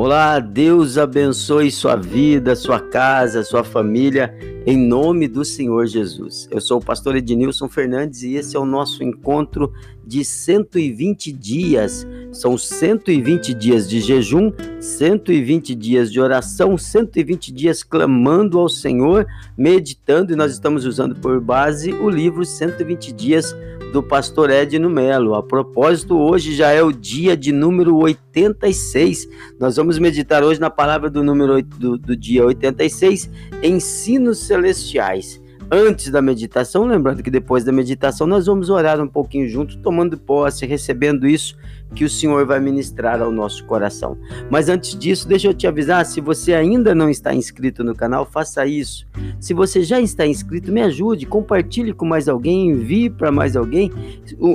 Olá, Deus abençoe sua vida, sua casa, sua família, em nome do Senhor Jesus. Eu sou o pastor Ednilson Fernandes e esse é o nosso encontro de 120 dias. São 120 dias de jejum, 120 dias de oração, 120 dias clamando ao Senhor, meditando, e nós estamos usando por base o livro 120 dias do pastor Edno Melo. A propósito, hoje já é o dia de número 86. Nós vamos meditar hoje na palavra do número do, do dia 86, ensinos celestiais antes da meditação, lembrando que depois da meditação nós vamos orar um pouquinho junto, tomando posse, recebendo isso que o Senhor vai ministrar ao nosso coração. Mas antes disso, deixa eu te avisar, se você ainda não está inscrito no canal, faça isso. Se você já está inscrito, me ajude, compartilhe com mais alguém, envie para mais alguém.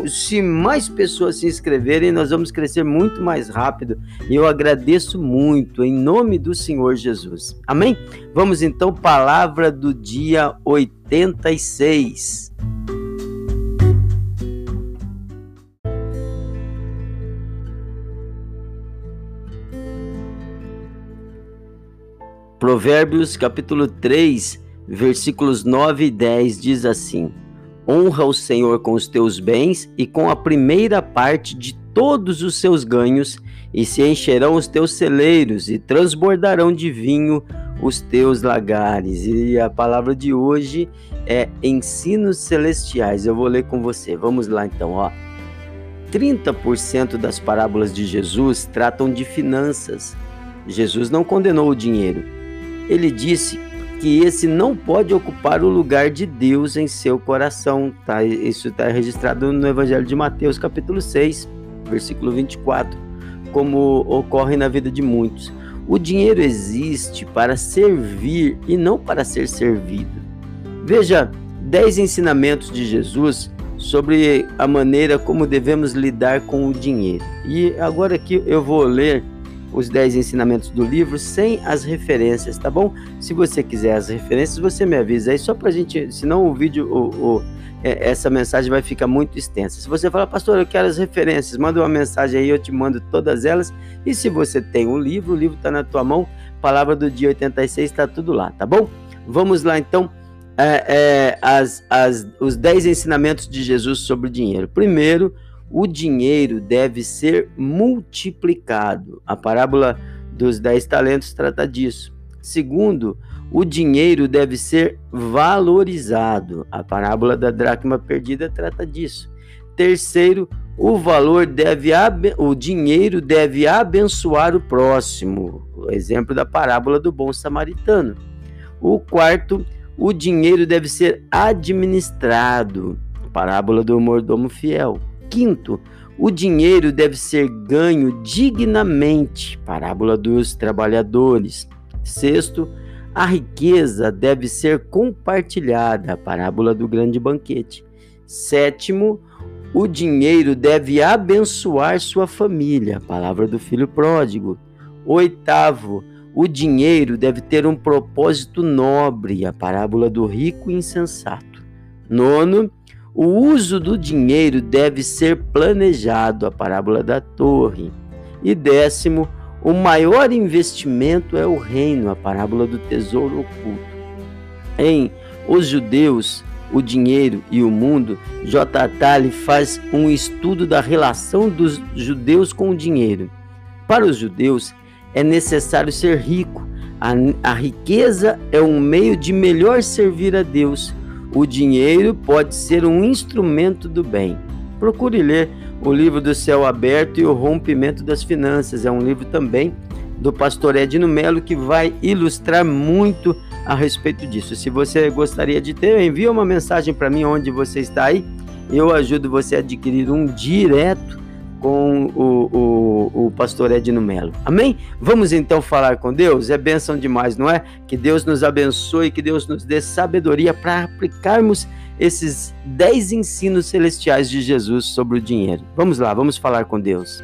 Se mais pessoas se inscreverem, nós vamos crescer muito mais rápido. E eu agradeço muito em nome do Senhor Jesus. Amém? Vamos então palavra do dia 86. Provérbios capítulo 3, versículos 9 e 10 diz assim: Honra o Senhor com os teus bens e com a primeira parte de todos os seus ganhos, e se encherão os teus celeiros e transbordarão de vinho os teus lagares. E a palavra de hoje é ensinos celestiais. Eu vou ler com você. Vamos lá então, ó. 30% das parábolas de Jesus tratam de finanças. Jesus não condenou o dinheiro ele disse que esse não pode ocupar o lugar de Deus em seu coração. Tá? Isso está registrado no Evangelho de Mateus, capítulo 6, versículo 24, como ocorre na vida de muitos. O dinheiro existe para servir e não para ser servido. Veja dez ensinamentos de Jesus sobre a maneira como devemos lidar com o dinheiro. E agora aqui eu vou ler os 10 ensinamentos do livro sem as referências, tá bom? Se você quiser as referências, você me avisa aí, só pra gente, senão o vídeo, o, o é, essa mensagem vai ficar muito extensa. Se você falar, pastor, eu quero as referências, manda uma mensagem aí, eu te mando todas elas. E se você tem o um livro, o livro está na tua mão, palavra do dia 86 está tudo lá, tá bom? Vamos lá então, é, é, as, as, os 10 ensinamentos de Jesus sobre o dinheiro. Primeiro, o dinheiro deve ser multiplicado. A parábola dos dez talentos trata disso. Segundo, o dinheiro deve ser valorizado. A parábola da dracma perdida trata disso. Terceiro, o valor deve o dinheiro deve abençoar o próximo. O exemplo da parábola do bom samaritano. O quarto, o dinheiro deve ser administrado. A parábola do mordomo fiel. Quinto, o dinheiro deve ser ganho dignamente. Parábola dos trabalhadores. Sexto, a riqueza deve ser compartilhada. Parábola do grande banquete. Sétimo, o dinheiro deve abençoar sua família. Palavra do filho pródigo. Oitavo, o dinheiro deve ter um propósito nobre. A parábola do rico insensato. Nono, o uso do dinheiro deve ser planejado, a parábola da torre. E décimo, o maior investimento é o reino, a parábola do tesouro oculto. Em Os Judeus, o Dinheiro e o Mundo, J. Talley faz um estudo da relação dos judeus com o dinheiro. Para os judeus, é necessário ser rico. A, a riqueza é um meio de melhor servir a Deus o dinheiro pode ser um instrumento do bem. Procure ler o livro do Céu Aberto e o Rompimento das Finanças. É um livro também do pastor Edno Melo que vai ilustrar muito a respeito disso. Se você gostaria de ter, envie uma mensagem para mim onde você está aí. Eu ajudo você a adquirir um direto com o, o pastor Edno Melo. Amém? Vamos então falar com Deus? É bênção demais, não é? Que Deus nos abençoe, que Deus nos dê sabedoria para aplicarmos esses dez ensinos celestiais de Jesus sobre o dinheiro. Vamos lá, vamos falar com Deus.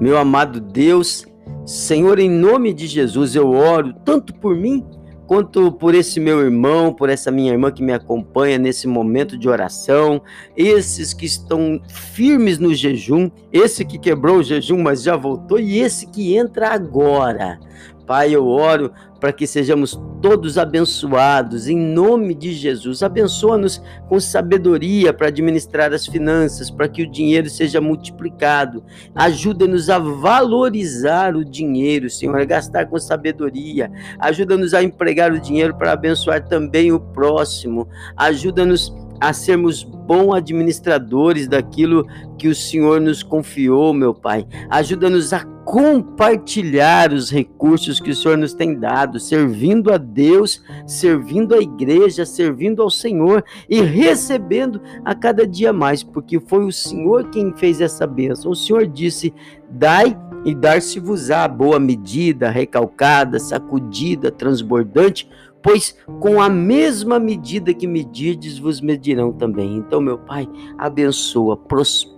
Meu amado Deus, Senhor, em nome de Jesus eu oro tanto por mim quanto por esse meu irmão, por essa minha irmã que me acompanha nesse momento de oração, esses que estão firmes no jejum, esse que quebrou o jejum, mas já voltou, e esse que entra agora. Pai, eu oro para que sejamos todos abençoados em nome de Jesus. Abençoa-nos com sabedoria para administrar as finanças, para que o dinheiro seja multiplicado. Ajuda-nos a valorizar o dinheiro, Senhor, a gastar com sabedoria. Ajuda-nos a empregar o dinheiro para abençoar também o próximo. Ajuda-nos a sermos bons administradores daquilo que o Senhor nos confiou, meu Pai. Ajuda-nos a compartilhar os recursos que o Senhor nos tem dado, servindo a Deus, servindo a igreja, servindo ao Senhor e recebendo a cada dia mais, porque foi o Senhor quem fez essa bênção. O Senhor disse: Dai e dar-se-vos-á boa medida, recalcada, sacudida, transbordante pois com a mesma medida que medirdes, vos medirão também. Então, meu Pai, abençoa,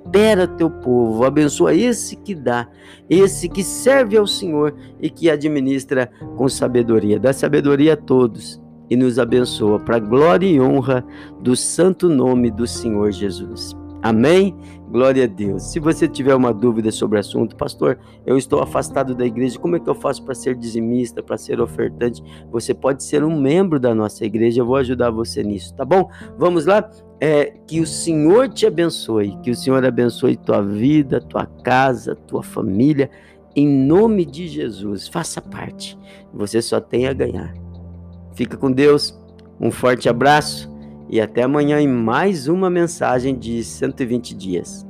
prospera teu povo, abençoa esse que dá, esse que serve ao Senhor e que administra com sabedoria. Dá sabedoria a todos e nos abençoa para glória e honra do santo nome do Senhor Jesus. Amém? Glória a Deus. Se você tiver uma dúvida sobre o assunto, pastor, eu estou afastado da igreja, como é que eu faço para ser dizimista, para ser ofertante? Você pode ser um membro da nossa igreja, eu vou ajudar você nisso, tá bom? Vamos lá? É, que o Senhor te abençoe, que o Senhor abençoe tua vida, tua casa, tua família, em nome de Jesus. Faça parte, você só tem a ganhar. Fica com Deus, um forte abraço e até amanhã em mais uma mensagem de 120 dias.